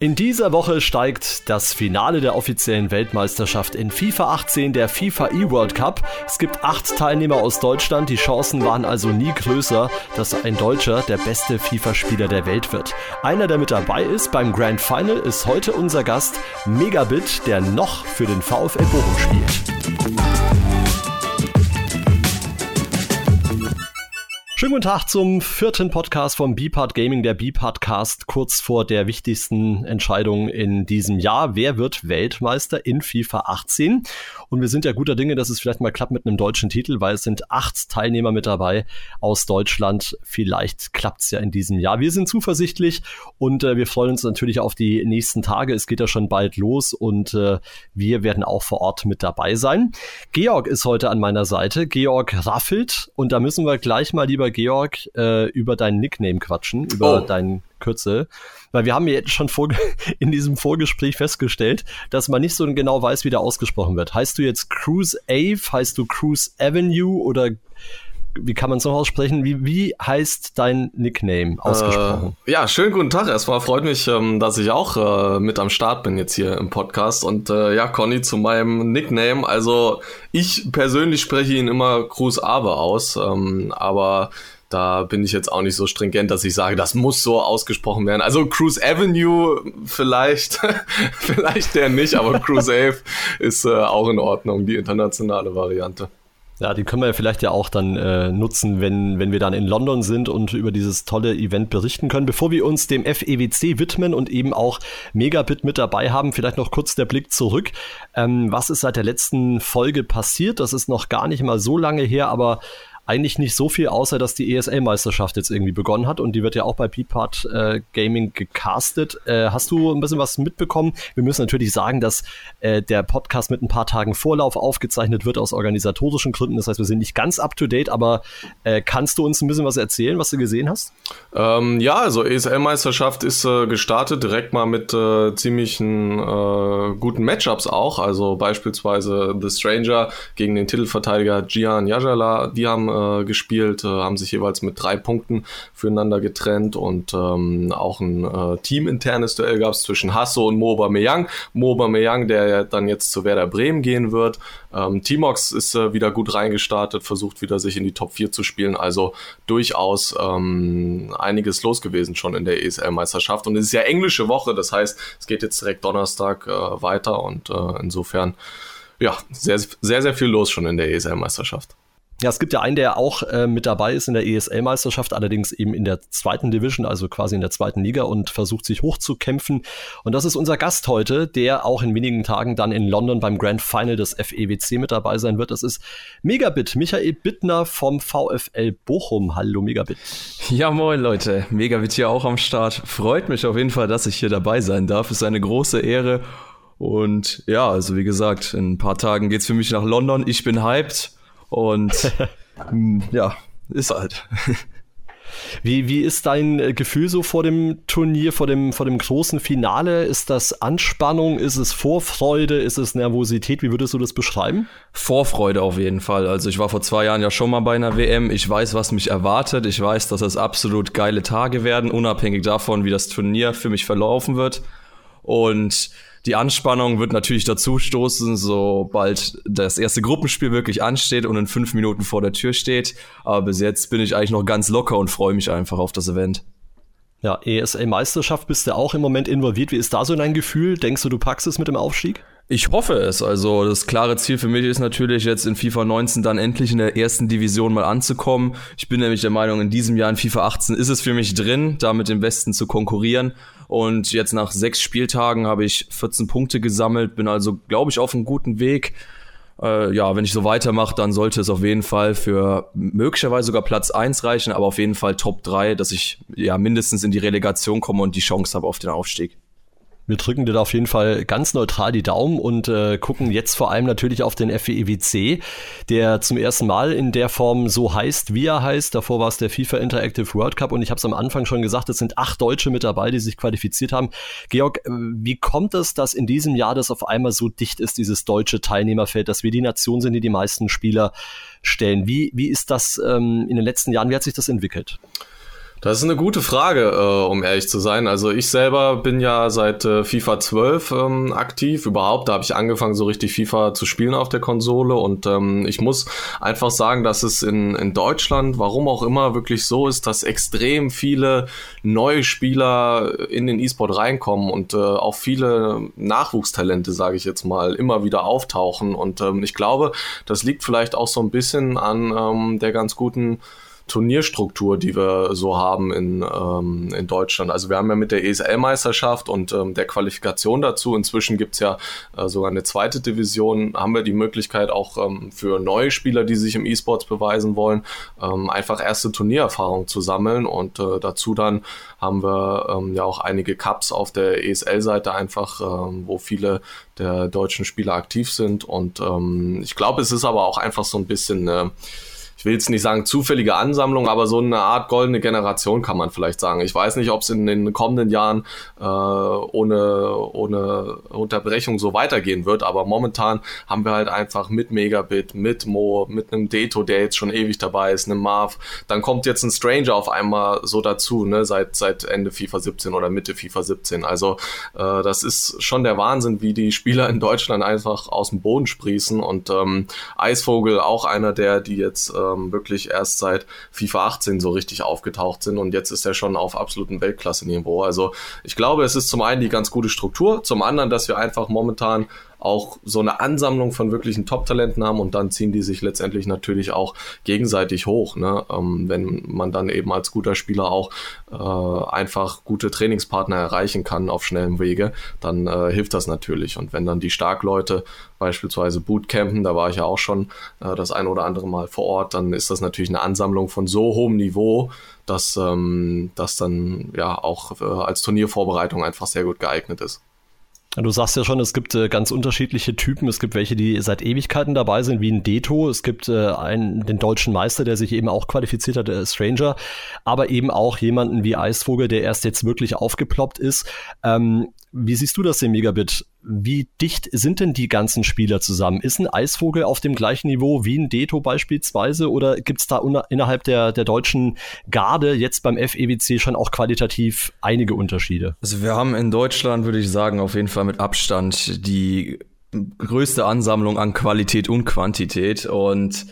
In dieser Woche steigt das Finale der offiziellen Weltmeisterschaft in FIFA 18, der FIFA E-World Cup. Es gibt acht Teilnehmer aus Deutschland. Die Chancen waren also nie größer, dass ein Deutscher der beste FIFA-Spieler der Welt wird. Einer, der mit dabei ist beim Grand Final, ist heute unser Gast Megabit, der noch für den VfL Bochum spielt. Schönen guten Tag zum vierten Podcast vom B-Part Gaming, der B-Podcast kurz vor der wichtigsten Entscheidung in diesem Jahr. Wer wird Weltmeister in FIFA 18? Und wir sind ja guter Dinge, dass es vielleicht mal klappt mit einem deutschen Titel, weil es sind acht Teilnehmer mit dabei aus Deutschland. Vielleicht klappt es ja in diesem Jahr. Wir sind zuversichtlich und äh, wir freuen uns natürlich auf die nächsten Tage. Es geht ja schon bald los und äh, wir werden auch vor Ort mit dabei sein. Georg ist heute an meiner Seite, Georg Raffelt. Und da müssen wir gleich mal lieber Georg, äh, über deinen Nickname quatschen, über oh. deinen Kürzel. Weil wir haben ja jetzt schon vor, in diesem Vorgespräch festgestellt, dass man nicht so genau weiß, wie der ausgesprochen wird. Heißt du jetzt Cruise Ave, heißt du Cruise Avenue oder wie kann man es noch aussprechen? Wie, wie heißt dein Nickname ausgesprochen? Äh, ja, schönen guten Tag. Erstmal freut mich, ähm, dass ich auch äh, mit am Start bin jetzt hier im Podcast. Und äh, ja, Conny, zu meinem Nickname. Also ich persönlich spreche ihn immer Cruz Ave aus, ähm, aber da bin ich jetzt auch nicht so stringent, dass ich sage, das muss so ausgesprochen werden. Also Cruise Avenue vielleicht, vielleicht der nicht, aber Cruise Ave ist äh, auch in Ordnung, die internationale Variante. Ja, die können wir vielleicht ja auch dann äh, nutzen, wenn, wenn wir dann in London sind und über dieses tolle Event berichten können. Bevor wir uns dem FEWC widmen und eben auch Megabit mit dabei haben, vielleicht noch kurz der Blick zurück. Ähm, was ist seit der letzten Folge passiert? Das ist noch gar nicht mal so lange her, aber eigentlich nicht so viel, außer dass die ESL-Meisterschaft jetzt irgendwie begonnen hat und die wird ja auch bei Peapart äh, Gaming gecastet. Äh, hast du ein bisschen was mitbekommen? Wir müssen natürlich sagen, dass äh, der Podcast mit ein paar Tagen Vorlauf aufgezeichnet wird aus organisatorischen Gründen. Das heißt, wir sind nicht ganz up to date, aber äh, kannst du uns ein bisschen was erzählen, was du gesehen hast? Ähm, ja, also ESL-Meisterschaft ist äh, gestartet, direkt mal mit äh, ziemlichen äh, guten Matchups auch. Also beispielsweise The Stranger gegen den Titelverteidiger Gian Yajala, die haben äh, gespielt, äh, haben sich jeweils mit drei Punkten füreinander getrennt und ähm, auch ein äh, teaminternes Duell gab es zwischen Hasso und Moba Meyang. Moba Meyang, der dann jetzt zu Werder Bremen gehen wird. Ähm, Timox ist äh, wieder gut reingestartet, versucht wieder sich in die Top 4 zu spielen, also durchaus ähm, einiges los gewesen schon in der ESL-Meisterschaft und es ist ja englische Woche, das heißt, es geht jetzt direkt Donnerstag äh, weiter und äh, insofern ja, sehr, sehr, sehr viel los schon in der ESL-Meisterschaft. Ja, es gibt ja einen, der auch äh, mit dabei ist in der ESL-Meisterschaft, allerdings eben in der zweiten Division, also quasi in der zweiten Liga und versucht sich hochzukämpfen. Und das ist unser Gast heute, der auch in wenigen Tagen dann in London beim Grand Final des FEWC mit dabei sein wird. Das ist Megabit, Michael Bittner vom VfL Bochum. Hallo Megabit. Ja, moin Leute, Megabit hier auch am Start. Freut mich auf jeden Fall, dass ich hier dabei sein darf. Ist eine große Ehre. Und ja, also wie gesagt, in ein paar Tagen geht's für mich nach London. Ich bin hyped und ja, ist halt. Wie, wie ist dein äh, Gefühl so vor dem Turnier, vor dem, vor dem großen Finale? Ist das Anspannung? Ist es Vorfreude? Ist es Nervosität? Wie würdest du das beschreiben? Vorfreude auf jeden Fall. Also ich war vor zwei Jahren ja schon mal bei einer WM. Ich weiß, was mich erwartet. Ich weiß, dass es absolut geile Tage werden, unabhängig davon, wie das Turnier für mich verlaufen wird. Und die Anspannung wird natürlich dazu stoßen, sobald das erste Gruppenspiel wirklich ansteht und in fünf Minuten vor der Tür steht. Aber bis jetzt bin ich eigentlich noch ganz locker und freue mich einfach auf das Event. Ja, ESL-Meisterschaft bist du auch im Moment involviert. Wie ist da so dein Gefühl? Denkst du, du packst es mit dem Aufstieg? Ich hoffe es. Also das klare Ziel für mich ist natürlich jetzt in FIFA 19 dann endlich in der ersten Division mal anzukommen. Ich bin nämlich der Meinung, in diesem Jahr in FIFA 18 ist es für mich drin, da mit dem Besten zu konkurrieren. Und jetzt nach sechs Spieltagen habe ich 14 Punkte gesammelt, bin also, glaube ich, auf einem guten Weg. Äh, ja, wenn ich so weitermache, dann sollte es auf jeden Fall für möglicherweise sogar Platz 1 reichen, aber auf jeden Fall Top 3, dass ich ja mindestens in die Relegation komme und die Chance habe auf den Aufstieg. Wir drücken dir da auf jeden Fall ganz neutral die Daumen und äh, gucken jetzt vor allem natürlich auf den FEWC, der zum ersten Mal in der Form so heißt, wie er heißt. Davor war es der FIFA Interactive World Cup und ich habe es am Anfang schon gesagt, es sind acht Deutsche mit dabei, die sich qualifiziert haben. Georg, äh, wie kommt es, dass in diesem Jahr das auf einmal so dicht ist, dieses deutsche Teilnehmerfeld, dass wir die Nation sind, die die meisten Spieler stellen? Wie, wie ist das ähm, in den letzten Jahren, wie hat sich das entwickelt? Das ist eine gute Frage, äh, um ehrlich zu sein. Also ich selber bin ja seit äh, FIFA 12 ähm, aktiv. Überhaupt, da habe ich angefangen, so richtig FIFA zu spielen auf der Konsole. Und ähm, ich muss einfach sagen, dass es in, in Deutschland, warum auch immer, wirklich so ist, dass extrem viele neue Spieler in den E-Sport reinkommen und äh, auch viele Nachwuchstalente, sage ich jetzt mal, immer wieder auftauchen. Und ähm, ich glaube, das liegt vielleicht auch so ein bisschen an ähm, der ganz guten Turnierstruktur, die wir so haben in, ähm, in Deutschland. Also wir haben ja mit der ESL-Meisterschaft und ähm, der Qualifikation dazu, inzwischen gibt's ja äh, sogar eine zweite Division, haben wir die Möglichkeit auch ähm, für neue Spieler, die sich im E-Sports beweisen wollen, ähm, einfach erste Turniererfahrung zu sammeln. Und äh, dazu dann haben wir ähm, ja auch einige Cups auf der ESL-Seite einfach, ähm, wo viele der deutschen Spieler aktiv sind. Und ähm, ich glaube, es ist aber auch einfach so ein bisschen äh, ich will jetzt nicht sagen zufällige Ansammlung, aber so eine Art goldene Generation kann man vielleicht sagen. Ich weiß nicht, ob es in den kommenden Jahren äh, ohne, ohne Unterbrechung so weitergehen wird, aber momentan haben wir halt einfach mit Megabit, mit Mo, mit einem Deto, der jetzt schon ewig dabei ist, einem Marv, dann kommt jetzt ein Stranger auf einmal so dazu, ne, seit, seit Ende FIFA 17 oder Mitte FIFA 17. Also äh, das ist schon der Wahnsinn, wie die Spieler in Deutschland einfach aus dem Boden sprießen und ähm, Eisvogel auch einer der, die jetzt äh, ähm, wirklich erst seit FIFA 18 so richtig aufgetaucht sind und jetzt ist er schon auf absolutem Weltklasse-Niveau. Also ich glaube, es ist zum einen die ganz gute Struktur, zum anderen, dass wir einfach momentan auch so eine Ansammlung von wirklichen Top-Talenten haben und dann ziehen die sich letztendlich natürlich auch gegenseitig hoch, ne? Ähm, wenn man dann eben als guter Spieler auch äh, einfach gute Trainingspartner erreichen kann auf schnellem Wege, dann äh, hilft das natürlich. Und wenn dann die Starkleute beispielsweise Bootcampen, da war ich ja auch schon äh, das ein oder andere Mal vor Ort, dann ist das natürlich eine Ansammlung von so hohem Niveau, dass ähm, das dann ja auch äh, als Turniervorbereitung einfach sehr gut geeignet ist. Du sagst ja schon, es gibt äh, ganz unterschiedliche Typen. Es gibt welche, die seit Ewigkeiten dabei sind, wie ein Deto. Es gibt äh, einen, den deutschen Meister, der sich eben auch qualifiziert hat, der Stranger. Aber eben auch jemanden wie Eisvogel, der erst jetzt wirklich aufgeploppt ist. Ähm, wie siehst du das, den Megabit? Wie dicht sind denn die ganzen Spieler zusammen? Ist ein Eisvogel auf dem gleichen Niveau wie ein Deto beispielsweise oder gibt es da innerhalb der, der deutschen Garde jetzt beim FEWC schon auch qualitativ einige Unterschiede? Also wir haben in Deutschland, würde ich sagen, auf jeden Fall mit Abstand die größte Ansammlung an Qualität und Quantität und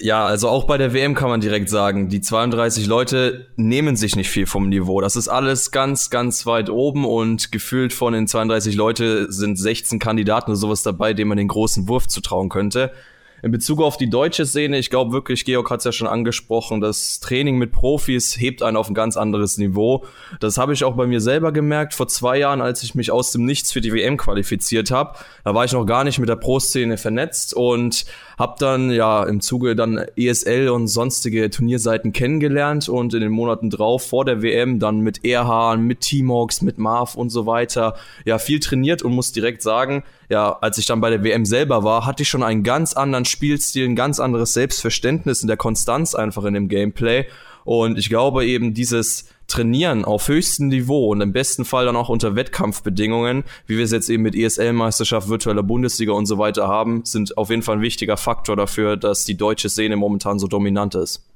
ja, also auch bei der WM kann man direkt sagen, die 32 Leute nehmen sich nicht viel vom Niveau. Das ist alles ganz, ganz weit oben und gefühlt von den 32 Leute sind 16 Kandidaten oder sowas dabei, denen man den großen Wurf zutrauen könnte in Bezug auf die deutsche Szene, ich glaube wirklich, Georg hat es ja schon angesprochen, das Training mit Profis hebt einen auf ein ganz anderes Niveau. Das habe ich auch bei mir selber gemerkt. Vor zwei Jahren, als ich mich aus dem Nichts für die WM qualifiziert habe, da war ich noch gar nicht mit der Pro-Szene vernetzt und habe dann ja im Zuge dann ESL und sonstige Turnierseiten kennengelernt und in den Monaten drauf vor der WM dann mit Erhan, mit T-Mox, mit Marv und so weiter ja viel trainiert und muss direkt sagen, ja, als ich dann bei der WM selber war, hatte ich schon einen ganz anderen Spielstil, ein ganz anderes Selbstverständnis in der Konstanz einfach in dem Gameplay. Und ich glaube eben dieses Trainieren auf höchstem Niveau und im besten Fall dann auch unter Wettkampfbedingungen, wie wir es jetzt eben mit ESL-Meisterschaft, virtueller Bundesliga und so weiter haben, sind auf jeden Fall ein wichtiger Faktor dafür, dass die deutsche Szene momentan so dominant ist.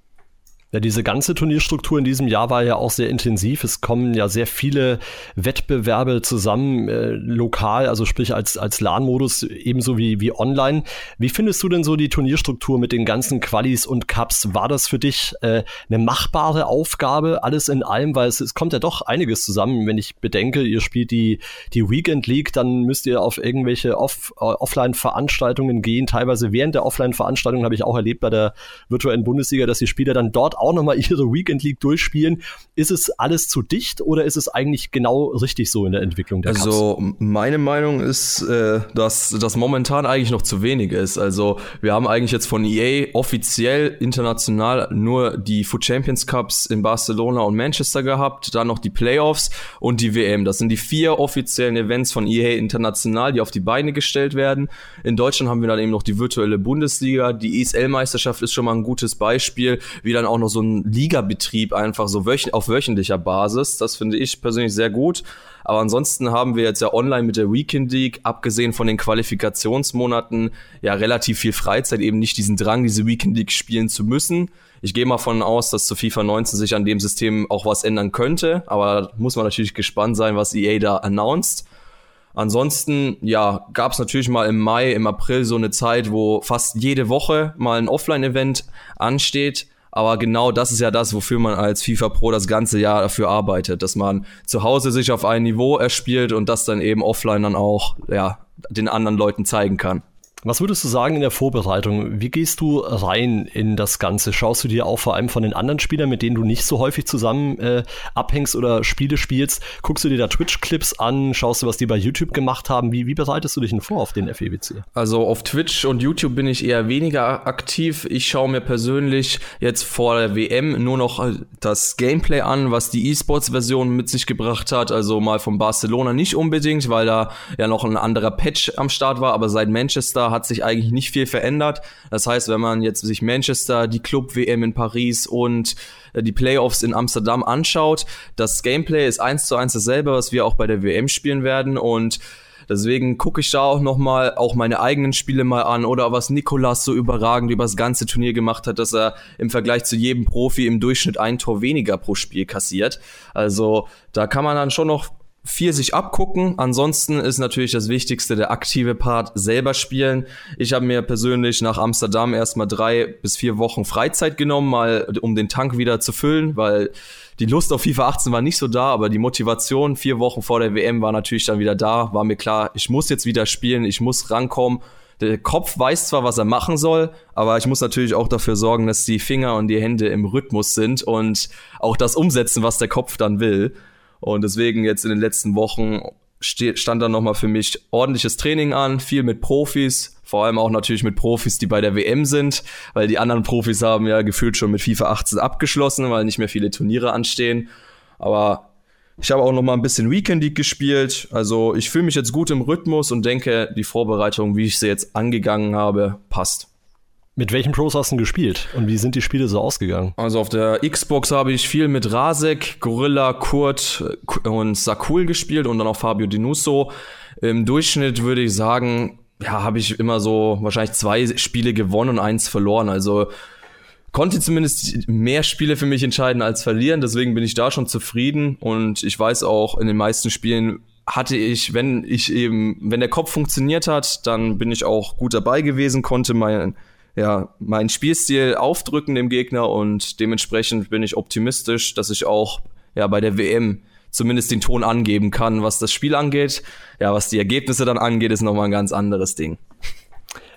Ja, diese ganze Turnierstruktur in diesem Jahr war ja auch sehr intensiv. Es kommen ja sehr viele Wettbewerbe zusammen, äh, lokal, also sprich als, als LAN-Modus, ebenso wie, wie online. Wie findest du denn so die Turnierstruktur mit den ganzen Qualis und Cups? War das für dich äh, eine machbare Aufgabe, alles in allem? Weil es, es kommt ja doch einiges zusammen. Wenn ich bedenke, ihr spielt die, die Weekend League, dann müsst ihr auf irgendwelche Off, äh, Offline-Veranstaltungen gehen. Teilweise während der Offline-Veranstaltung habe ich auch erlebt bei der virtuellen Bundesliga, dass die Spieler dann dort auch nochmal ihre Weekend League durchspielen. Ist es alles zu dicht oder ist es eigentlich genau richtig so in der Entwicklung der Also Cups? meine Meinung ist, äh, dass das momentan eigentlich noch zu wenig ist. Also wir haben eigentlich jetzt von EA offiziell international nur die Food Champions Cups in Barcelona und Manchester gehabt, dann noch die Playoffs und die WM. Das sind die vier offiziellen Events von EA international, die auf die Beine gestellt werden. In Deutschland haben wir dann eben noch die virtuelle Bundesliga. Die ESL-Meisterschaft ist schon mal ein gutes Beispiel, wie dann auch noch so ein Ligabetrieb einfach so wöch auf wöchentlicher Basis. Das finde ich persönlich sehr gut. Aber ansonsten haben wir jetzt ja online mit der Weekend League, abgesehen von den Qualifikationsmonaten, ja relativ viel Freizeit, eben nicht diesen Drang, diese Weekend League spielen zu müssen. Ich gehe mal von aus, dass zu FIFA 19 sich an dem System auch was ändern könnte, aber muss man natürlich gespannt sein, was EA da announced. Ansonsten, ja, gab es natürlich mal im Mai, im April so eine Zeit, wo fast jede Woche mal ein Offline-Event ansteht. Aber genau das ist ja das, wofür man als FIFA Pro das ganze Jahr dafür arbeitet, dass man zu Hause sich auf ein Niveau erspielt und das dann eben offline dann auch, ja, den anderen Leuten zeigen kann. Was würdest du sagen in der Vorbereitung? Wie gehst du rein in das Ganze? Schaust du dir auch vor allem von den anderen Spielern, mit denen du nicht so häufig zusammen äh, abhängst oder Spiele spielst, guckst du dir da Twitch-Clips an? Schaust du, was die bei YouTube gemacht haben? Wie, wie bereitest du dich denn vor auf den FEWC? Also auf Twitch und YouTube bin ich eher weniger aktiv. Ich schaue mir persönlich jetzt vor der WM nur noch äh, das Gameplay an, was die E-Sports-Version mit sich gebracht hat. Also mal von Barcelona nicht unbedingt, weil da ja noch ein anderer Patch am Start war, aber seit Manchester hat sich eigentlich nicht viel verändert. Das heißt, wenn man jetzt sich Manchester, die Club-WM in Paris und äh, die Playoffs in Amsterdam anschaut, das Gameplay ist eins zu eins dasselbe, was wir auch bei der WM spielen werden und Deswegen gucke ich da auch nochmal auch meine eigenen Spiele mal an oder was Nikolas so überragend über das ganze Turnier gemacht hat, dass er im Vergleich zu jedem Profi im Durchschnitt ein Tor weniger pro Spiel kassiert. Also da kann man dann schon noch viel sich abgucken. Ansonsten ist natürlich das Wichtigste der aktive Part selber spielen. Ich habe mir persönlich nach Amsterdam erstmal drei bis vier Wochen Freizeit genommen, mal um den Tank wieder zu füllen, weil die Lust auf FIFA 18 war nicht so da, aber die Motivation vier Wochen vor der WM war natürlich dann wieder da. War mir klar, ich muss jetzt wieder spielen, ich muss rankommen. Der Kopf weiß zwar, was er machen soll, aber ich muss natürlich auch dafür sorgen, dass die Finger und die Hände im Rhythmus sind und auch das umsetzen, was der Kopf dann will. Und deswegen jetzt in den letzten Wochen stand dann nochmal für mich ordentliches Training an, viel mit Profis, vor allem auch natürlich mit Profis, die bei der WM sind, weil die anderen Profis haben ja gefühlt schon mit FIFA 18 abgeschlossen, weil nicht mehr viele Turniere anstehen. Aber ich habe auch noch mal ein bisschen Weekend League gespielt. Also ich fühle mich jetzt gut im Rhythmus und denke, die Vorbereitung, wie ich sie jetzt angegangen habe, passt. Mit welchen Pros hast du gespielt und wie sind die Spiele so ausgegangen? Also auf der Xbox habe ich viel mit Rasek, Gorilla, Kurt und Sakul gespielt und dann auch Fabio Dinuso. Im Durchschnitt würde ich sagen, ja, habe ich immer so wahrscheinlich zwei Spiele gewonnen und eins verloren. Also konnte zumindest mehr Spiele für mich entscheiden als verlieren. Deswegen bin ich da schon zufrieden und ich weiß auch, in den meisten Spielen hatte ich, wenn ich eben, wenn der Kopf funktioniert hat, dann bin ich auch gut dabei gewesen, konnte mein ja, meinen Spielstil aufdrücken dem Gegner und dementsprechend bin ich optimistisch, dass ich auch ja, bei der WM zumindest den Ton angeben kann, was das Spiel angeht. Ja, was die Ergebnisse dann angeht, ist nochmal ein ganz anderes Ding.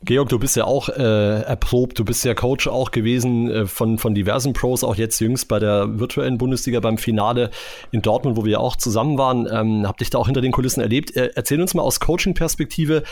Georg, du bist ja auch äh, erprobt, du bist ja Coach auch gewesen äh, von, von diversen Pros, auch jetzt jüngst bei der virtuellen Bundesliga beim Finale in Dortmund, wo wir ja auch zusammen waren. Ähm, hab dich da auch hinter den Kulissen erlebt. Äh, erzähl uns mal aus Coaching-Perspektive,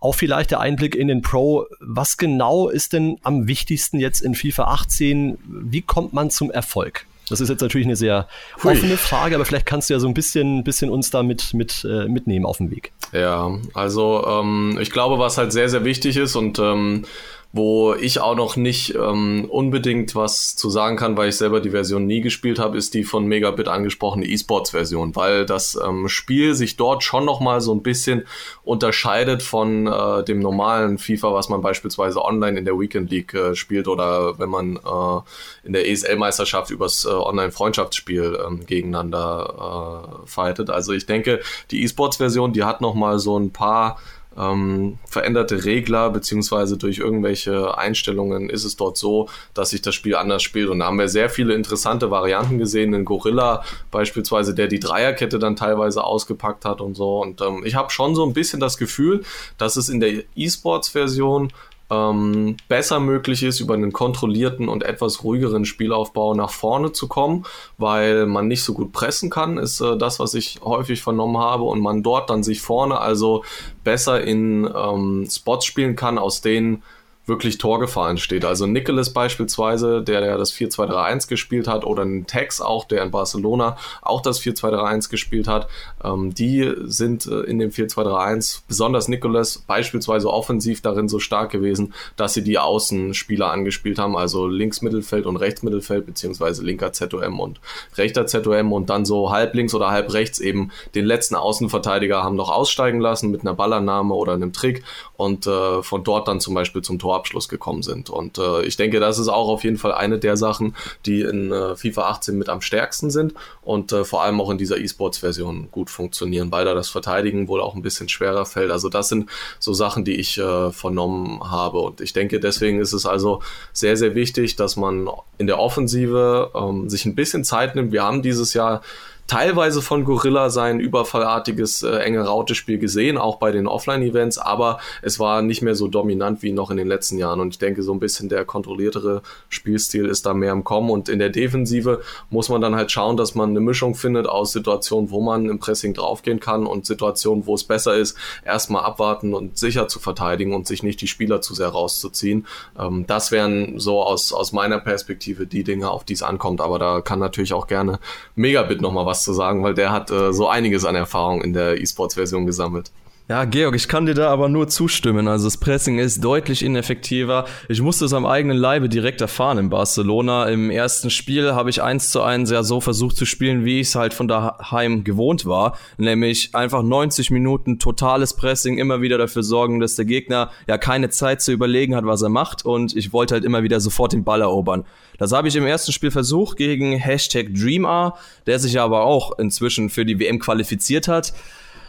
auch vielleicht der Einblick in den Pro. Was genau ist denn am wichtigsten jetzt in FIFA 18? Wie kommt man zum Erfolg? Das ist jetzt natürlich eine sehr offene Frage, aber vielleicht kannst du ja so ein bisschen, bisschen uns da mit, mit, äh, mitnehmen auf den Weg. Ja, also ähm, ich glaube, was halt sehr, sehr wichtig ist und ähm, wo ich auch noch nicht ähm, unbedingt was zu sagen kann, weil ich selber die Version nie gespielt habe, ist die von Megabit angesprochene E-Sports-Version, weil das ähm, Spiel sich dort schon noch mal so ein bisschen unterscheidet von äh, dem normalen FIFA, was man beispielsweise online in der Weekend League äh, spielt oder wenn man äh, in der ESL-Meisterschaft übers äh, Online-Freundschaftsspiel äh, gegeneinander äh, fightet. Also ich denke, die E-Sports-Version, die hat noch mal so ein paar ähm, veränderte Regler, beziehungsweise durch irgendwelche Einstellungen ist es dort so, dass sich das Spiel anders spielt. Und da haben wir sehr viele interessante Varianten gesehen. In Gorilla beispielsweise, der die Dreierkette dann teilweise ausgepackt hat und so. Und ähm, ich habe schon so ein bisschen das Gefühl, dass es in der E-Sports-Version ähm, besser möglich ist, über einen kontrollierten und etwas ruhigeren Spielaufbau nach vorne zu kommen, weil man nicht so gut pressen kann, ist äh, das, was ich häufig vernommen habe und man dort dann sich vorne also besser in ähm, Spots spielen kann, aus denen wirklich Torgefahr entsteht. Also Nicholas beispielsweise, der ja das 4-2-3-1 gespielt hat, oder ein Tex auch, der in Barcelona auch das 4-2-3-1 gespielt hat, ähm, die sind äh, in dem 4-2-3-1, besonders Nicholas, beispielsweise offensiv darin so stark gewesen, dass sie die Außenspieler angespielt haben, also Linksmittelfeld und Rechtsmittelfeld, beziehungsweise linker ZOM und rechter ZOM und dann so halb links oder halb rechts eben den letzten Außenverteidiger haben noch aussteigen lassen mit einer Ballannahme oder einem Trick und äh, von dort dann zum Beispiel zum Tor Abschluss gekommen sind. Und äh, ich denke, das ist auch auf jeden Fall eine der Sachen, die in äh, FIFA 18 mit am stärksten sind und äh, vor allem auch in dieser E-Sports-Version gut funktionieren, weil da das Verteidigen wohl auch ein bisschen schwerer fällt. Also das sind so Sachen, die ich äh, vernommen habe. Und ich denke, deswegen ist es also sehr, sehr wichtig, dass man in der Offensive ähm, sich ein bisschen Zeit nimmt. Wir haben dieses Jahr teilweise von Gorilla sein überfallartiges äh, enge Raute-Spiel gesehen, auch bei den Offline-Events, aber es war nicht mehr so dominant wie noch in den letzten Jahren. Und ich denke, so ein bisschen der kontrolliertere Spielstil ist da mehr im Kommen. Und in der Defensive muss man dann halt schauen, dass man eine Mischung findet aus Situationen, wo man im Pressing draufgehen kann und Situationen, wo es besser ist, erstmal abwarten und sicher zu verteidigen und sich nicht die Spieler zu sehr rauszuziehen. Ähm, das wären so aus, aus meiner Perspektive die Dinge, auf die es ankommt. Aber da kann natürlich auch gerne Megabit nochmal was zu sagen, weil der hat äh, so einiges an Erfahrung in der E-Sports-Version gesammelt. Ja, Georg, ich kann dir da aber nur zustimmen. Also das Pressing ist deutlich ineffektiver. Ich musste es am eigenen Leibe direkt erfahren in Barcelona. Im ersten Spiel habe ich eins zu eins ja so versucht zu spielen, wie ich es halt von daheim gewohnt war. Nämlich einfach 90 Minuten totales Pressing, immer wieder dafür sorgen, dass der Gegner ja keine Zeit zu überlegen hat, was er macht. Und ich wollte halt immer wieder sofort den Ball erobern. Das habe ich im ersten Spiel versucht gegen Hashtag DreamR, der sich aber auch inzwischen für die WM qualifiziert hat.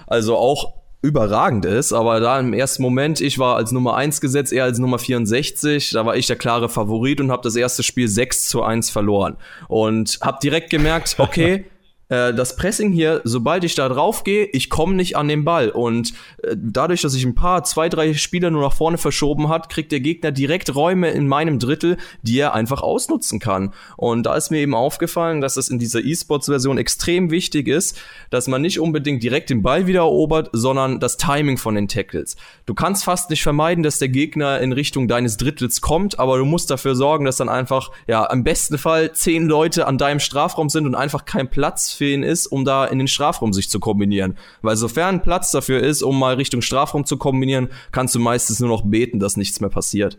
Also auch überragend ist, aber da im ersten Moment, ich war als Nummer 1 gesetzt, er als Nummer 64, da war ich der klare Favorit und habe das erste Spiel 6 zu 1 verloren. Und habe direkt gemerkt, okay, äh, das Pressing hier, sobald ich da drauf gehe, ich komme nicht an den Ball. Und äh, dadurch, dass ich ein paar, zwei, drei Spieler nur nach vorne verschoben hat, kriegt der Gegner direkt Räume in meinem Drittel, die er einfach ausnutzen kann. Und da ist mir eben aufgefallen, dass es in dieser E-Sports-Version extrem wichtig ist, dass man nicht unbedingt direkt den Ball wieder erobert, sondern das Timing von den Tackles. Du kannst fast nicht vermeiden, dass der Gegner in Richtung deines Drittels kommt, aber du musst dafür sorgen, dass dann einfach, ja, im besten Fall zehn Leute an deinem Strafraum sind und einfach kein Platz für ihn ist, um da in den Strafraum sich zu kombinieren. Weil sofern Platz dafür ist, um mal Richtung Strafraum zu kombinieren, kannst du meistens nur noch beten, dass nichts mehr passiert.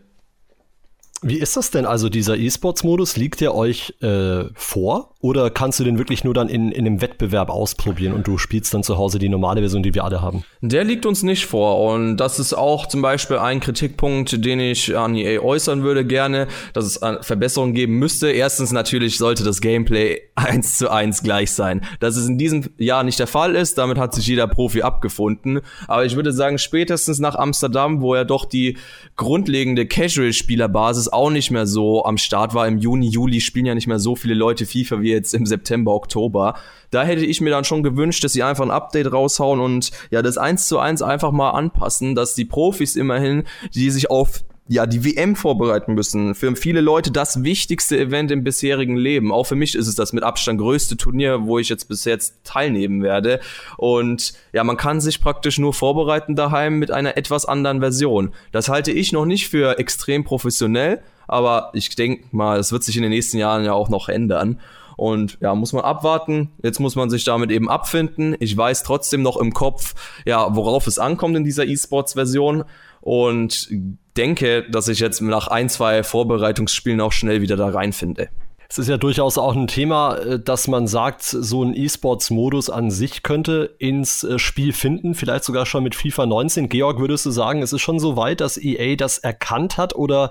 Wie ist das denn? Also dieser E-Sports-Modus, liegt der euch äh, vor? Oder kannst du den wirklich nur dann in, in einem Wettbewerb ausprobieren und du spielst dann zu Hause die normale Version, die wir alle haben? Der liegt uns nicht vor. Und das ist auch zum Beispiel ein Kritikpunkt, den ich an EA äußern würde gerne, dass es Verbesserungen geben müsste. Erstens natürlich sollte das Gameplay eins zu eins gleich sein. Dass es in diesem Jahr nicht der Fall ist, damit hat sich jeder Profi abgefunden. Aber ich würde sagen, spätestens nach Amsterdam, wo ja doch die grundlegende Casual-Spielerbasis auch nicht mehr so am Start war. Im Juni, Juli spielen ja nicht mehr so viele Leute FIFA wie jetzt im September, Oktober. Da hätte ich mir dann schon gewünscht, dass sie einfach ein Update raushauen und ja, das eins zu eins einfach mal anpassen, dass die Profis immerhin, die sich auf ja, die WM vorbereiten müssen. Für viele Leute das wichtigste Event im bisherigen Leben. Auch für mich ist es das mit Abstand größte Turnier, wo ich jetzt bis jetzt teilnehmen werde. Und ja, man kann sich praktisch nur vorbereiten daheim mit einer etwas anderen Version. Das halte ich noch nicht für extrem professionell, aber ich denke mal, es wird sich in den nächsten Jahren ja auch noch ändern. Und ja, muss man abwarten. Jetzt muss man sich damit eben abfinden. Ich weiß trotzdem noch im Kopf, ja, worauf es ankommt in dieser E-Sports-Version und denke, dass ich jetzt nach ein, zwei Vorbereitungsspielen auch schnell wieder da reinfinde. Es ist ja durchaus auch ein Thema, äh, dass man sagt, so ein E-Sports-Modus an sich könnte ins äh, Spiel finden, vielleicht sogar schon mit FIFA 19. Georg, würdest du sagen, es ist schon so weit, dass EA das erkannt hat oder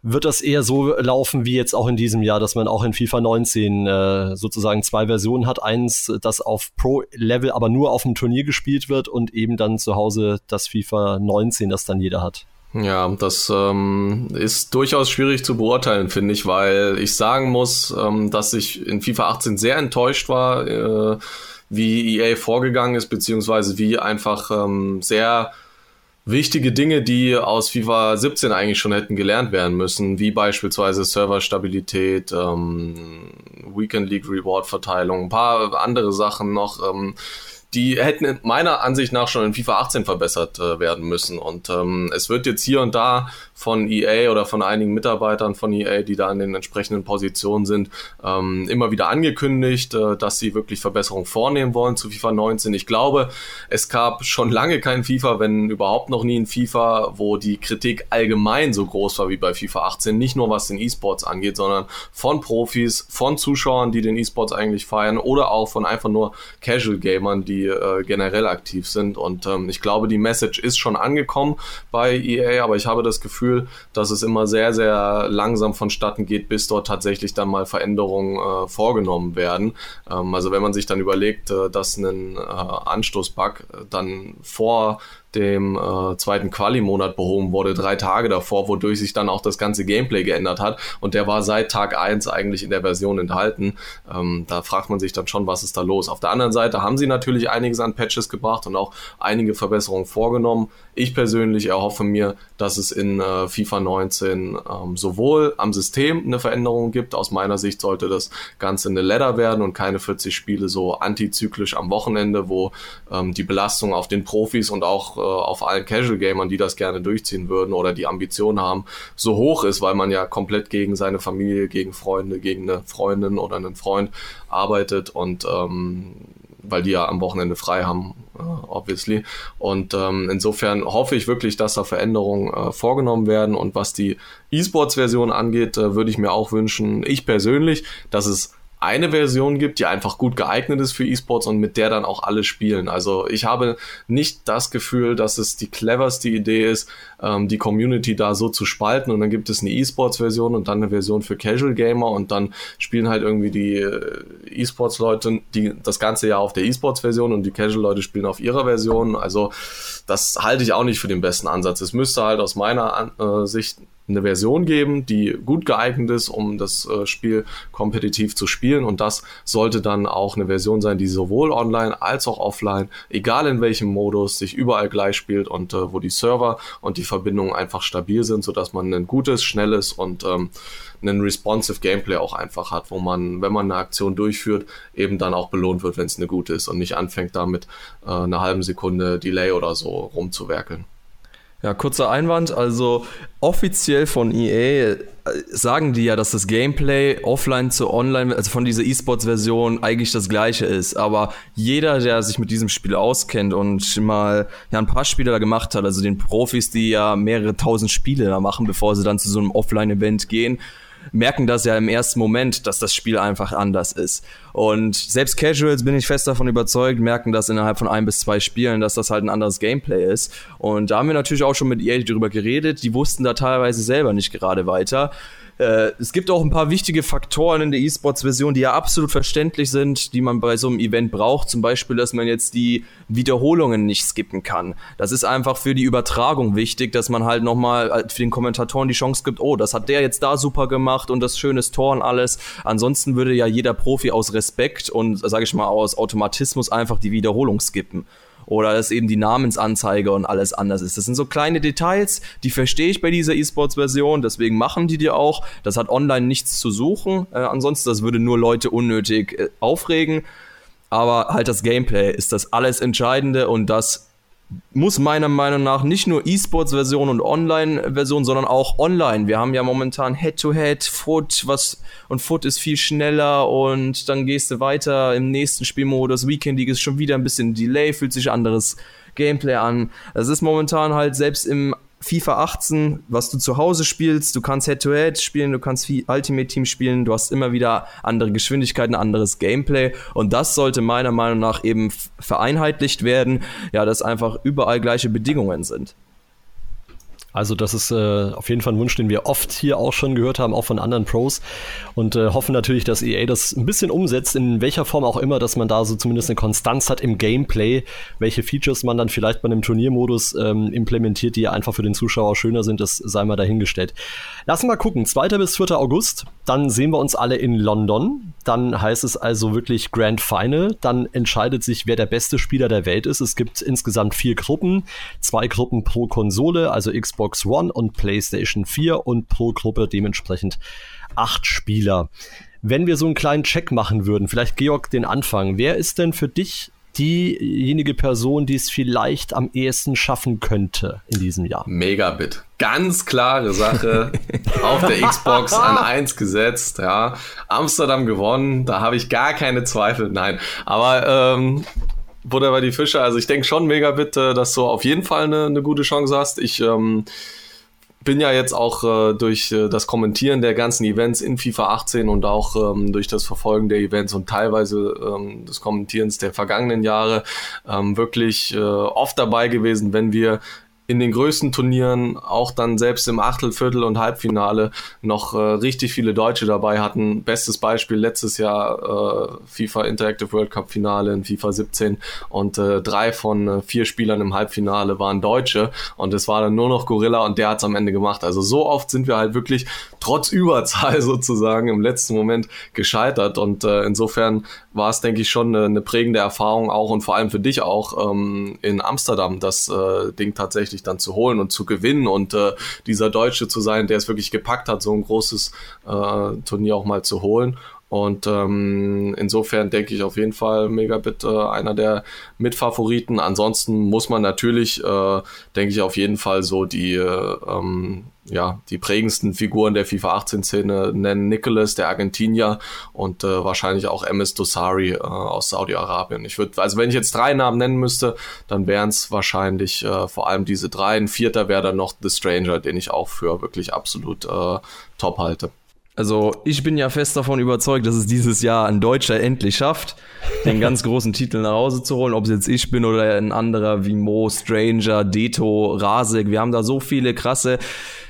wird das eher so laufen wie jetzt auch in diesem Jahr, dass man auch in FIFA 19 äh, sozusagen zwei Versionen hat. Eins, das auf Pro-Level, aber nur auf dem Turnier gespielt wird und eben dann zu Hause das FIFA 19, das dann jeder hat. Ja, das ähm, ist durchaus schwierig zu beurteilen, finde ich, weil ich sagen muss, ähm, dass ich in FIFA 18 sehr enttäuscht war, äh, wie EA vorgegangen ist, beziehungsweise wie einfach ähm, sehr wichtige Dinge, die aus FIFA 17 eigentlich schon hätten gelernt werden müssen, wie beispielsweise Serverstabilität, ähm, Weekend League Reward Verteilung, ein paar andere Sachen noch. Ähm, die hätten meiner Ansicht nach schon in FIFA 18 verbessert äh, werden müssen. Und ähm, es wird jetzt hier und da von EA oder von einigen Mitarbeitern von EA, die da in den entsprechenden Positionen sind, ähm, immer wieder angekündigt, äh, dass sie wirklich Verbesserungen vornehmen wollen zu FIFA 19. Ich glaube, es gab schon lange kein FIFA, wenn überhaupt noch nie ein FIFA, wo die Kritik allgemein so groß war wie bei FIFA 18. Nicht nur was den E-Sports angeht, sondern von Profis, von Zuschauern, die den E-Sports eigentlich feiern oder auch von einfach nur Casual-Gamern, die äh, generell aktiv sind. Und ähm, ich glaube, die Message ist schon angekommen bei EA, aber ich habe das Gefühl, dass es immer sehr, sehr langsam vonstatten geht, bis dort tatsächlich dann mal Veränderungen äh, vorgenommen werden. Ähm, also wenn man sich dann überlegt, äh, dass ein äh, Anstoßbug dann vor dem äh, zweiten Quali-Monat behoben wurde, drei Tage davor, wodurch sich dann auch das ganze Gameplay geändert hat. Und der war seit Tag 1 eigentlich in der Version enthalten. Ähm, da fragt man sich dann schon, was ist da los. Auf der anderen Seite haben sie natürlich einiges an Patches gebracht und auch einige Verbesserungen vorgenommen. Ich persönlich erhoffe mir, dass es in äh, FIFA 19 ähm, sowohl am System eine Veränderung gibt. Aus meiner Sicht sollte das Ganze eine Ladder werden und keine 40 Spiele so antizyklisch am Wochenende, wo ähm, die Belastung auf den Profis und auch äh, auf allen Casual Gamern, die das gerne durchziehen würden oder die Ambition haben, so hoch ist, weil man ja komplett gegen seine Familie, gegen Freunde, gegen eine Freundin oder einen Freund arbeitet und ähm, weil die ja am Wochenende frei haben, uh, obviously. Und ähm, insofern hoffe ich wirklich, dass da Veränderungen äh, vorgenommen werden. Und was die E-Sports-Version angeht, äh, würde ich mir auch wünschen, ich persönlich, dass es eine Version gibt, die einfach gut geeignet ist für E-Sports und mit der dann auch alle spielen. Also ich habe nicht das Gefühl, dass es die cleverste Idee ist, ähm, die Community da so zu spalten und dann gibt es eine E-Sports-Version und dann eine Version für Casual Gamer und dann spielen halt irgendwie die äh, E-Sports-Leute das ganze Jahr auf der E-Sports-Version und die Casual-Leute spielen auf ihrer Version. Also das halte ich auch nicht für den besten Ansatz. Es müsste halt aus meiner äh, Sicht eine Version geben, die gut geeignet ist, um das äh, Spiel kompetitiv zu spielen. Und das sollte dann auch eine Version sein, die sowohl online als auch offline, egal in welchem Modus, sich überall gleich spielt und äh, wo die Server und die Verbindungen einfach stabil sind, sodass man ein gutes, schnelles und ähm, einen responsive Gameplay auch einfach hat, wo man, wenn man eine Aktion durchführt, eben dann auch belohnt wird, wenn es eine gute ist und nicht anfängt damit äh, eine halbe Sekunde Delay oder so rumzuwerkeln. Ja, kurzer Einwand. Also offiziell von EA äh, sagen die ja, dass das Gameplay offline zu online, also von dieser E-Sports-Version eigentlich das gleiche ist. Aber jeder, der sich mit diesem Spiel auskennt und mal ja ein paar Spiele da gemacht hat, also den Profis, die ja mehrere tausend Spiele da machen, bevor sie dann zu so einem Offline-Event gehen, merken das ja im ersten Moment, dass das Spiel einfach anders ist. Und selbst Casuals, bin ich fest davon überzeugt, merken das innerhalb von ein bis zwei Spielen, dass das halt ein anderes Gameplay ist. Und da haben wir natürlich auch schon mit EA darüber geredet. Die wussten da teilweise selber nicht gerade weiter. Äh, es gibt auch ein paar wichtige Faktoren in der E-Sports-Version, die ja absolut verständlich sind, die man bei so einem Event braucht. Zum Beispiel, dass man jetzt die Wiederholungen nicht skippen kann. Das ist einfach für die Übertragung wichtig, dass man halt nochmal äh, für den Kommentatoren die Chance gibt, oh, das hat der jetzt da super gemacht und das schönes Tor und alles. Ansonsten würde ja jeder Profi aus Respekt und, sage ich mal, aus Automatismus einfach die Wiederholung skippen oder dass eben die Namensanzeige und alles anders ist. Das sind so kleine Details, die verstehe ich bei dieser E-Sports-Version, deswegen machen die die auch. Das hat online nichts zu suchen. Äh, ansonsten, das würde nur Leute unnötig äh, aufregen. Aber halt das Gameplay ist das alles Entscheidende und das muss meiner Meinung nach nicht nur E-Sports-Version und Online-Version, sondern auch online. Wir haben ja momentan Head-to-Head, Foot, was und Foot ist viel schneller und dann gehst du weiter im nächsten Spielmodus. Weekend League ist schon wieder ein bisschen Delay, fühlt sich anderes Gameplay an. Das ist momentan halt selbst im FIFA 18, was du zu Hause spielst, du kannst Head-to-Head -Head spielen, du kannst Ultimate Team spielen, du hast immer wieder andere Geschwindigkeiten, anderes Gameplay. Und das sollte meiner Meinung nach eben vereinheitlicht werden, ja, dass einfach überall gleiche Bedingungen sind. Also das ist äh, auf jeden Fall ein Wunsch, den wir oft hier auch schon gehört haben, auch von anderen Pros. Und äh, hoffen natürlich, dass EA das ein bisschen umsetzt, in welcher Form auch immer, dass man da so zumindest eine Konstanz hat im Gameplay, welche Features man dann vielleicht bei einem Turniermodus ähm, implementiert, die einfach für den Zuschauer schöner sind, das sei mal dahingestellt. Lassen wir mal gucken. 2. bis 4. August, dann sehen wir uns alle in London. Dann heißt es also wirklich Grand Final. Dann entscheidet sich, wer der beste Spieler der Welt ist. Es gibt insgesamt vier Gruppen, zwei Gruppen pro Konsole, also Xbox Xbox One und PlayStation 4 und pro Gruppe dementsprechend acht Spieler. Wenn wir so einen kleinen Check machen würden, vielleicht Georg den Anfang, wer ist denn für dich diejenige Person, die es vielleicht am ehesten schaffen könnte in diesem Jahr? Megabit. Ganz klare Sache. auf der Xbox an eins gesetzt, ja. Amsterdam gewonnen, da habe ich gar keine Zweifel. Nein. Aber ähm, Butter bei die Fische. Also ich denke schon, Megabit, dass du auf jeden Fall eine, eine gute Chance hast. Ich ähm, bin ja jetzt auch äh, durch äh, das Kommentieren der ganzen Events in FIFA 18 und auch ähm, durch das Verfolgen der Events und teilweise ähm, des Kommentierens der vergangenen Jahre ähm, wirklich äh, oft dabei gewesen, wenn wir in den größten Turnieren, auch dann selbst im Achtel, Viertel und Halbfinale noch äh, richtig viele Deutsche dabei hatten. Bestes Beispiel letztes Jahr äh, FIFA Interactive World Cup Finale in FIFA 17 und äh, drei von äh, vier Spielern im Halbfinale waren Deutsche und es war dann nur noch Gorilla und der hat es am Ende gemacht. Also so oft sind wir halt wirklich trotz Überzahl sozusagen im letzten Moment gescheitert und äh, insofern war es, denke ich, schon eine, eine, prägende Erfahrung auch und vor allem für dich auch ähm, in Amsterdam das äh, Ding tatsächlich dann zu holen und zu gewinnen und äh, dieser Deutsche zu sein, der es wirklich gepackt hat, so ein großes äh, Turnier auch mal zu holen. Und ähm, insofern denke ich auf jeden Fall Megabit äh, einer der Mitfavoriten. Ansonsten muss man natürlich, äh, denke ich, auf jeden Fall so die äh, ähm, ja, die prägendsten Figuren der FIFA 18-Szene nennen Nicholas, der Argentinier, und äh, wahrscheinlich auch MS Dosari äh, aus Saudi-Arabien. Ich würde, also wenn ich jetzt drei Namen nennen müsste, dann wären es wahrscheinlich äh, vor allem diese drei. Ein vierter wäre dann noch The Stranger, den ich auch für wirklich absolut äh, top halte. Also ich bin ja fest davon überzeugt, dass es dieses Jahr ein Deutscher endlich schafft, den ganz großen Titel nach Hause zu holen. Ob es jetzt ich bin oder ein anderer wie Mo, Stranger, Deto, Rasek. Wir haben da so viele krasse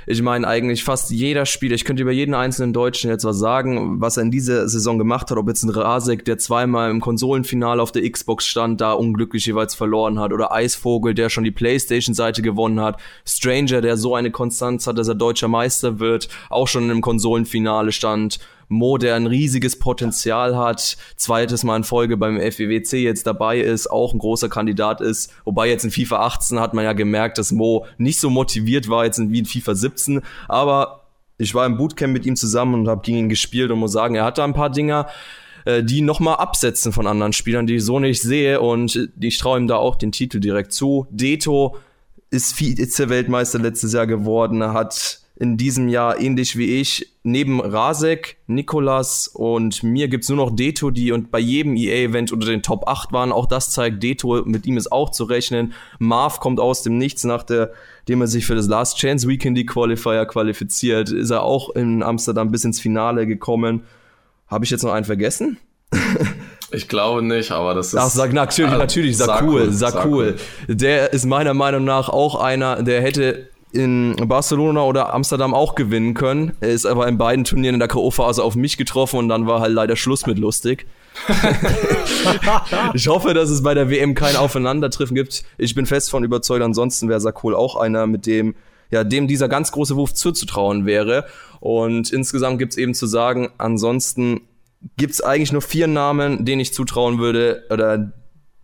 ich meine, eigentlich fast jeder Spieler, ich könnte über jeden einzelnen Deutschen jetzt was sagen, was er in dieser Saison gemacht hat, ob jetzt ein Rasek, der zweimal im Konsolenfinale auf der Xbox stand, da unglücklich jeweils verloren hat, oder Eisvogel, der schon die Playstation-Seite gewonnen hat, Stranger, der so eine Konstanz hat, dass er deutscher Meister wird, auch schon im Konsolenfinale stand, Mo, der ein riesiges Potenzial hat, zweites Mal in Folge beim FWWC jetzt dabei ist, auch ein großer Kandidat ist. Wobei jetzt in FIFA 18 hat man ja gemerkt, dass Mo nicht so motiviert war jetzt wie in FIFA 17. Aber ich war im Bootcamp mit ihm zusammen und habe gegen ihn gespielt und muss sagen, er hat da ein paar Dinger äh, die nochmal absetzen von anderen Spielern, die ich so nicht sehe. Und ich traue ihm da auch den Titel direkt zu. Deto ist Vize-Weltmeister letztes Jahr geworden, hat in diesem Jahr ähnlich wie ich. Neben Rasek, Nikolas und mir gibt's nur noch Deto, die und bei jedem EA-Event unter den Top 8 waren. Auch das zeigt Deto, mit ihm ist auch zu rechnen. Marv kommt aus dem Nichts, nachdem er sich für das Last Chance Weekend die Qualifier qualifiziert, ist er auch in Amsterdam bis ins Finale gekommen. Habe ich jetzt noch einen vergessen? Ich glaube nicht, aber das ist. Ach, sag, natürlich, äh, natürlich, Sakul, Sakul. Der ist meiner Meinung nach auch einer, der hätte in Barcelona oder Amsterdam auch gewinnen können. Er ist aber in beiden Turnieren in der K.O.-Phase auf mich getroffen und dann war halt leider Schluss mit lustig. ich hoffe, dass es bei der WM kein Aufeinandertreffen gibt. Ich bin fest von überzeugt, ansonsten wäre Sakol auch einer, mit dem, ja, dem dieser ganz große Wurf zuzutrauen wäre. Und insgesamt gibt es eben zu sagen, ansonsten gibt es eigentlich nur vier Namen, denen ich zutrauen würde, oder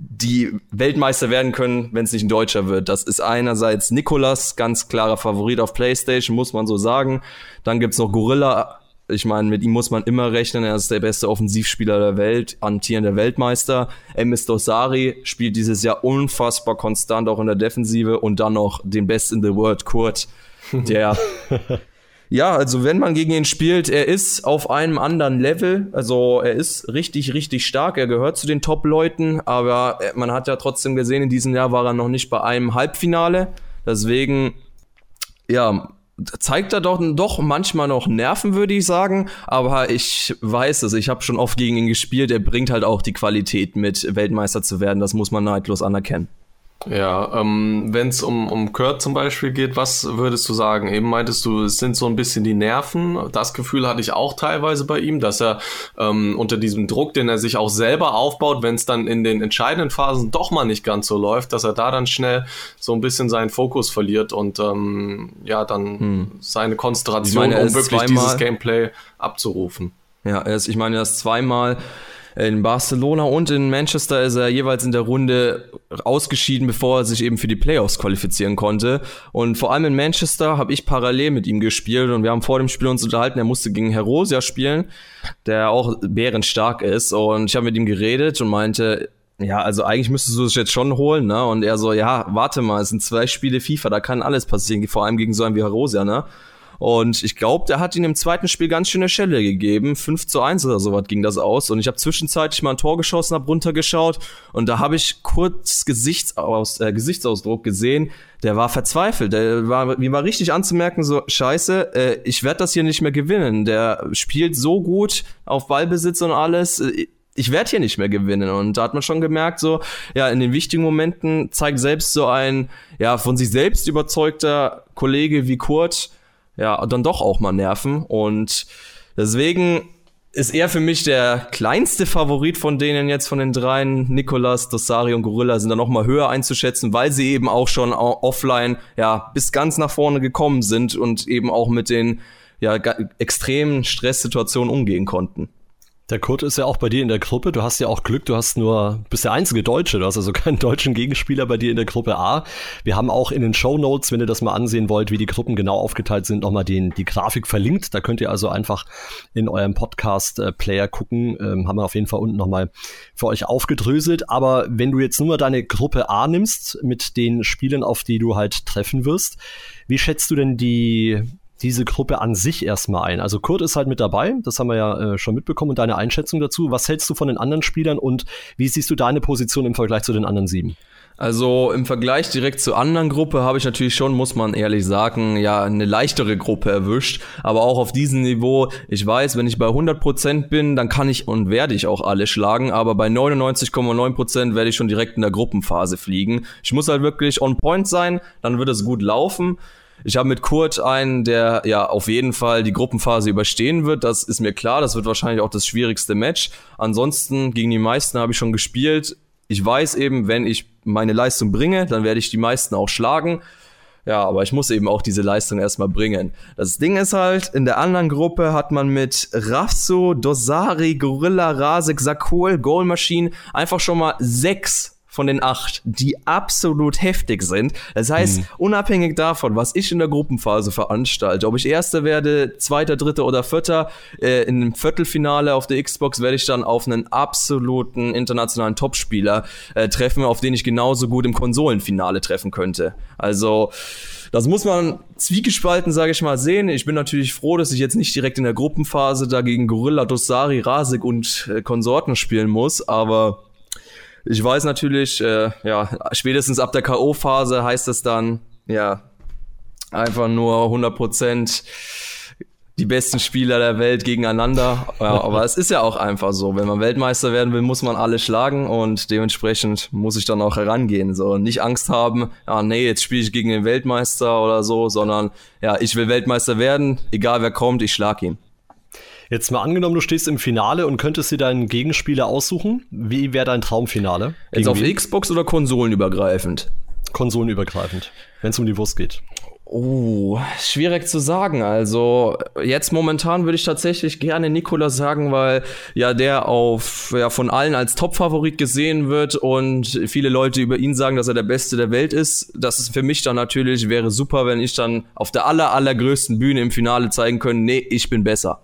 die Weltmeister werden können, wenn es nicht ein Deutscher wird. Das ist einerseits Nikolas, ganz klarer Favorit auf PlayStation, muss man so sagen. Dann gibt's noch Gorilla. Ich meine, mit ihm muss man immer rechnen. Er ist der beste Offensivspieler der Welt, antierender Weltmeister. Emis Dosari spielt dieses Jahr unfassbar konstant, auch in der Defensive. Und dann noch den Best in the World, Kurt, der Ja, also wenn man gegen ihn spielt, er ist auf einem anderen Level. Also er ist richtig, richtig stark. Er gehört zu den Top-Leuten, aber man hat ja trotzdem gesehen, in diesem Jahr war er noch nicht bei einem Halbfinale. Deswegen, ja, zeigt er doch, doch manchmal noch Nerven, würde ich sagen. Aber ich weiß es, ich habe schon oft gegen ihn gespielt. Er bringt halt auch die Qualität mit, Weltmeister zu werden. Das muss man neidlos anerkennen. Ja, ähm, wenn es um, um Kurt zum Beispiel geht, was würdest du sagen? Eben meintest du, es sind so ein bisschen die Nerven. Das Gefühl hatte ich auch teilweise bei ihm, dass er ähm, unter diesem Druck, den er sich auch selber aufbaut, wenn es dann in den entscheidenden Phasen doch mal nicht ganz so läuft, dass er da dann schnell so ein bisschen seinen Fokus verliert und ähm, ja, dann hm. seine Konzentration, meine, um wirklich dieses Gameplay abzurufen. Ja, er ist, ich meine, er ist zweimal in Barcelona und in Manchester ist er jeweils in der Runde ausgeschieden, bevor er sich eben für die Playoffs qualifizieren konnte. Und vor allem in Manchester habe ich parallel mit ihm gespielt und wir haben vor dem Spiel uns unterhalten. Er musste gegen Herosia spielen, der auch bärenstark ist. Und ich habe mit ihm geredet und meinte, ja, also eigentlich müsstest du es jetzt schon holen, ne? Und er so, ja, warte mal, es sind zwei Spiele FIFA, da kann alles passieren, vor allem gegen so einen wie Harosia, ne? Und ich glaube, der hat ihn im zweiten Spiel ganz schöne Schelle gegeben. 5 zu 1 oder sowas ging das aus. Und ich habe zwischenzeitlich mal ein Tor geschossen, hab runtergeschaut und da habe ich kurz Gesichtsaus, äh, Gesichtsausdruck gesehen. Der war verzweifelt. Der war, mir war richtig anzumerken, so, scheiße, äh, ich werde das hier nicht mehr gewinnen. Der spielt so gut auf Ballbesitz und alles. Äh, ich werde hier nicht mehr gewinnen. Und da hat man schon gemerkt, so, ja, in den wichtigen Momenten zeigt selbst so ein, ja, von sich selbst überzeugter Kollege wie Kurt, ja, dann doch auch mal nerven. Und deswegen ist er für mich der kleinste Favorit von denen jetzt von den dreien. Nikolas, Dossari und Gorilla sind da noch mal höher einzuschätzen, weil sie eben auch schon offline ja bis ganz nach vorne gekommen sind und eben auch mit den ja extremen Stresssituationen umgehen konnten. Der Kurt ist ja auch bei dir in der Gruppe. Du hast ja auch Glück, du hast nur, bist der einzige Deutsche. Du hast also keinen deutschen Gegenspieler bei dir in der Gruppe A. Wir haben auch in den Show Notes, wenn ihr das mal ansehen wollt, wie die Gruppen genau aufgeteilt sind, nochmal den, die Grafik verlinkt. Da könnt ihr also einfach in eurem Podcast-Player gucken. Ähm, haben wir auf jeden Fall unten nochmal für euch aufgedröselt. Aber wenn du jetzt nur deine Gruppe A nimmst mit den Spielen, auf die du halt treffen wirst, wie schätzt du denn die diese Gruppe an sich erstmal ein? Also Kurt ist halt mit dabei, das haben wir ja äh, schon mitbekommen und deine Einschätzung dazu. Was hältst du von den anderen Spielern und wie siehst du deine Position im Vergleich zu den anderen sieben? Also im Vergleich direkt zur anderen Gruppe habe ich natürlich schon, muss man ehrlich sagen, ja, eine leichtere Gruppe erwischt. Aber auch auf diesem Niveau, ich weiß, wenn ich bei 100% bin, dann kann ich und werde ich auch alle schlagen. Aber bei 99,9% werde ich schon direkt in der Gruppenphase fliegen. Ich muss halt wirklich on point sein, dann wird es gut laufen. Ich habe mit Kurt einen, der ja auf jeden Fall die Gruppenphase überstehen wird. Das ist mir klar. Das wird wahrscheinlich auch das schwierigste Match. Ansonsten gegen die meisten habe ich schon gespielt. Ich weiß eben, wenn ich meine Leistung bringe, dann werde ich die meisten auch schlagen. Ja, aber ich muss eben auch diese Leistung erstmal bringen. Das Ding ist halt, in der anderen Gruppe hat man mit Rafso, Dosari, Gorilla, Rasek, Sakol, Goal Machine einfach schon mal sechs von den acht, die absolut heftig sind. Das heißt, mhm. unabhängig davon, was ich in der Gruppenphase veranstalte, ob ich Erster werde, Zweiter, Dritter oder Vierter, äh, in einem Viertelfinale auf der Xbox werde ich dann auf einen absoluten internationalen Topspieler äh, treffen, auf den ich genauso gut im Konsolenfinale treffen könnte. Also, das muss man zwiegespalten, sage ich mal, sehen. Ich bin natürlich froh, dass ich jetzt nicht direkt in der Gruppenphase dagegen Gorilla, Dossari, Rasik und äh, Konsorten spielen muss, aber ich weiß natürlich, äh, ja, spätestens ab der K.O.-Phase heißt es dann, ja, einfach nur 100 Prozent die besten Spieler der Welt gegeneinander. Ja, aber es ist ja auch einfach so. Wenn man Weltmeister werden will, muss man alle schlagen und dementsprechend muss ich dann auch herangehen. So nicht Angst haben, ja, nee, jetzt spiele ich gegen den Weltmeister oder so, sondern ja, ich will Weltmeister werden, egal wer kommt, ich schlag ihn. Jetzt mal angenommen, du stehst im Finale und könntest dir deinen Gegenspieler aussuchen. Wie wäre dein Traumfinale? Jetzt auf wen? Xbox oder konsolenübergreifend? Konsolenübergreifend, wenn es um die Wurst geht. Oh, schwierig zu sagen. Also jetzt momentan würde ich tatsächlich gerne Nikola sagen, weil ja der auf ja von allen als Top-Favorit gesehen wird und viele Leute über ihn sagen, dass er der Beste der Welt ist. Das ist für mich dann natürlich wäre super, wenn ich dann auf der aller allergrößten Bühne im Finale zeigen könnte, nee, ich bin besser.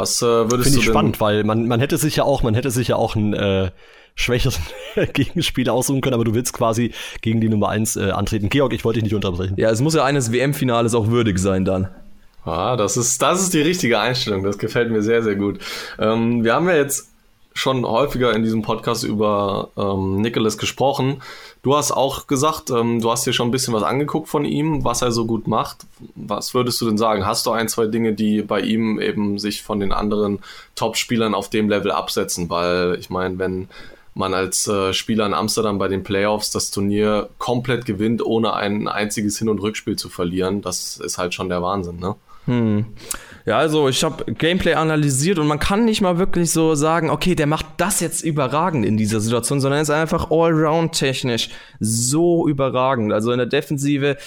Was äh, würdest Finde ich spannend, weil man, man hätte sich ja auch, man hätte sich ja auch einen äh, schwächeren Gegenspieler aussuchen können, aber du willst quasi gegen die Nummer 1 äh, antreten. Georg, ich wollte dich nicht unterbrechen. Ja, es muss ja eines WM-Finales auch würdig sein dann. Ah, das ist, das ist die richtige Einstellung. Das gefällt mir sehr, sehr gut. Ähm, wir haben ja jetzt schon häufiger in diesem Podcast über ähm, Nicholas gesprochen. Du hast auch gesagt, ähm, du hast dir schon ein bisschen was angeguckt von ihm, was er so gut macht. Was würdest du denn sagen? Hast du ein, zwei Dinge, die bei ihm eben sich von den anderen Top-Spielern auf dem Level absetzen? Weil ich meine, wenn man als äh, Spieler in Amsterdam bei den Playoffs das Turnier komplett gewinnt, ohne ein einziges Hin- und Rückspiel zu verlieren, das ist halt schon der Wahnsinn, ne? Hm. Ja, also ich habe Gameplay analysiert und man kann nicht mal wirklich so sagen, okay, der macht das jetzt überragend in dieser Situation, sondern er ist einfach allround technisch so überragend. Also in der Defensive,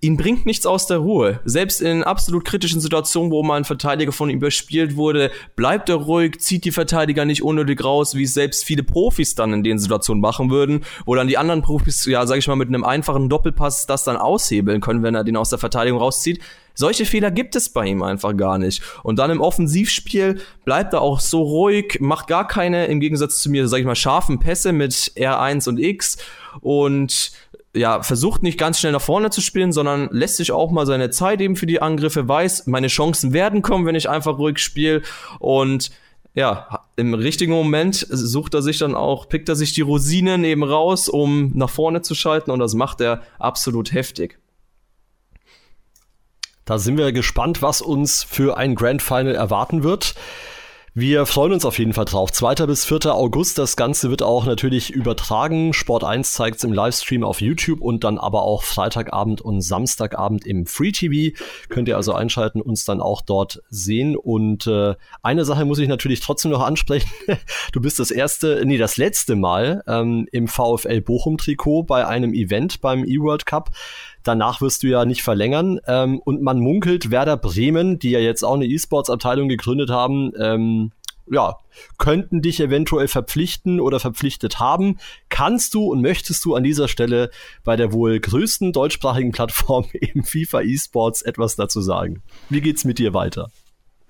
ihn bringt nichts aus der Ruhe. Selbst in absolut kritischen Situationen, wo mal ein Verteidiger von ihm überspielt wurde, bleibt er ruhig, zieht die Verteidiger nicht unnötig raus, wie es selbst viele Profis dann in den Situationen machen würden, wo dann die anderen Profis, ja, sag ich mal, mit einem einfachen Doppelpass das dann aushebeln können, wenn er den aus der Verteidigung rauszieht Solche Fehler gibt es bei ihm einfach gar nicht. Und dann im Offensivspiel bleibt er auch so ruhig, macht gar keine, im Gegensatz zu mir, sag ich mal, scharfen Pässe mit R1 und X und ja, versucht nicht ganz schnell nach vorne zu spielen, sondern lässt sich auch mal seine Zeit eben für die Angriffe, weiß, meine Chancen werden kommen, wenn ich einfach ruhig spiele und ja, im richtigen Moment sucht er sich dann auch, pickt er sich die Rosinen eben raus, um nach vorne zu schalten und das macht er absolut heftig. Da sind wir gespannt, was uns für ein Grand Final erwarten wird. Wir freuen uns auf jeden Fall drauf. 2. bis 4. August. Das Ganze wird auch natürlich übertragen. Sport 1 zeigt es im Livestream auf YouTube und dann aber auch Freitagabend und Samstagabend im Free TV. Könnt ihr also einschalten, uns dann auch dort sehen. Und äh, eine Sache muss ich natürlich trotzdem noch ansprechen. du bist das erste, nee, das letzte Mal ähm, im VfL Bochum Trikot bei einem Event beim E-World Cup. Danach wirst du ja nicht verlängern. Ähm, und man munkelt, Werder Bremen, die ja jetzt auch eine E-Sports-Abteilung gegründet haben, ähm, ja, könnten dich eventuell verpflichten oder verpflichtet haben. Kannst du und möchtest du an dieser Stelle bei der wohl größten deutschsprachigen Plattform im FIFA E-Sports etwas dazu sagen? Wie geht's mit dir weiter?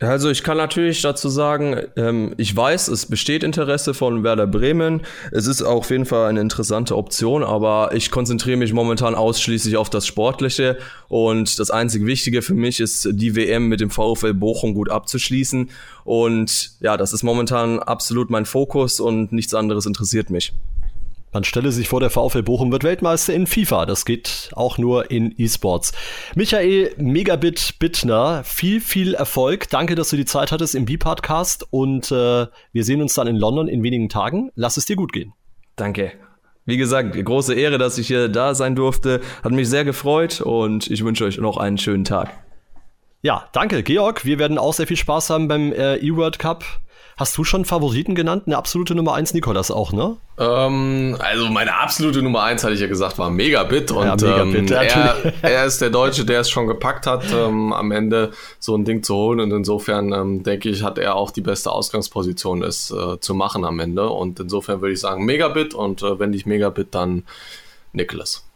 Also ich kann natürlich dazu sagen, ähm, ich weiß, es besteht Interesse von Werder Bremen. Es ist auf jeden Fall eine interessante Option, aber ich konzentriere mich momentan ausschließlich auf das Sportliche und das einzig Wichtige für mich ist, die WM mit dem VfL Bochum gut abzuschließen. Und ja, das ist momentan absolut mein Fokus und nichts anderes interessiert mich. Man stelle sich vor, der VfL Bochum wird Weltmeister in FIFA. Das geht auch nur in E-Sports. Michael Megabit Bittner, viel, viel Erfolg. Danke, dass du die Zeit hattest im B-Podcast und äh, wir sehen uns dann in London in wenigen Tagen. Lass es dir gut gehen. Danke. Wie gesagt, große Ehre, dass ich hier da sein durfte. Hat mich sehr gefreut und ich wünsche euch noch einen schönen Tag. Ja, danke, Georg. Wir werden auch sehr viel Spaß haben beim äh, E-World Cup. Hast du schon Favoriten genannt? Eine absolute Nummer 1, Nikolas auch, ne? Ähm, also meine absolute Nummer 1, hatte ich ja gesagt, war Megabit. Und ja, Megabit, ähm, er, er, ist der Deutsche, der es schon gepackt hat, ähm, am Ende so ein Ding zu holen. Und insofern ähm, denke ich, hat er auch die beste Ausgangsposition, es äh, zu machen am Ende. Und insofern würde ich sagen Megabit und äh, wenn nicht Megabit, dann Nikolas.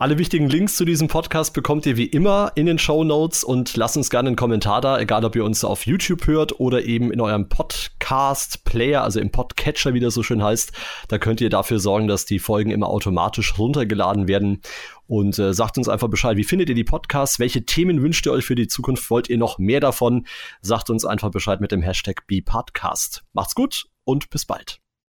Alle wichtigen Links zu diesem Podcast bekommt ihr wie immer in den Show Notes und lasst uns gerne einen Kommentar da, egal ob ihr uns auf YouTube hört oder eben in eurem Podcast-Player, also im Podcatcher, wie das so schön heißt. Da könnt ihr dafür sorgen, dass die Folgen immer automatisch runtergeladen werden. Und äh, sagt uns einfach Bescheid, wie findet ihr die Podcasts? Welche Themen wünscht ihr euch für die Zukunft? Wollt ihr noch mehr davon? Sagt uns einfach Bescheid mit dem Hashtag BePodcast. Macht's gut und bis bald.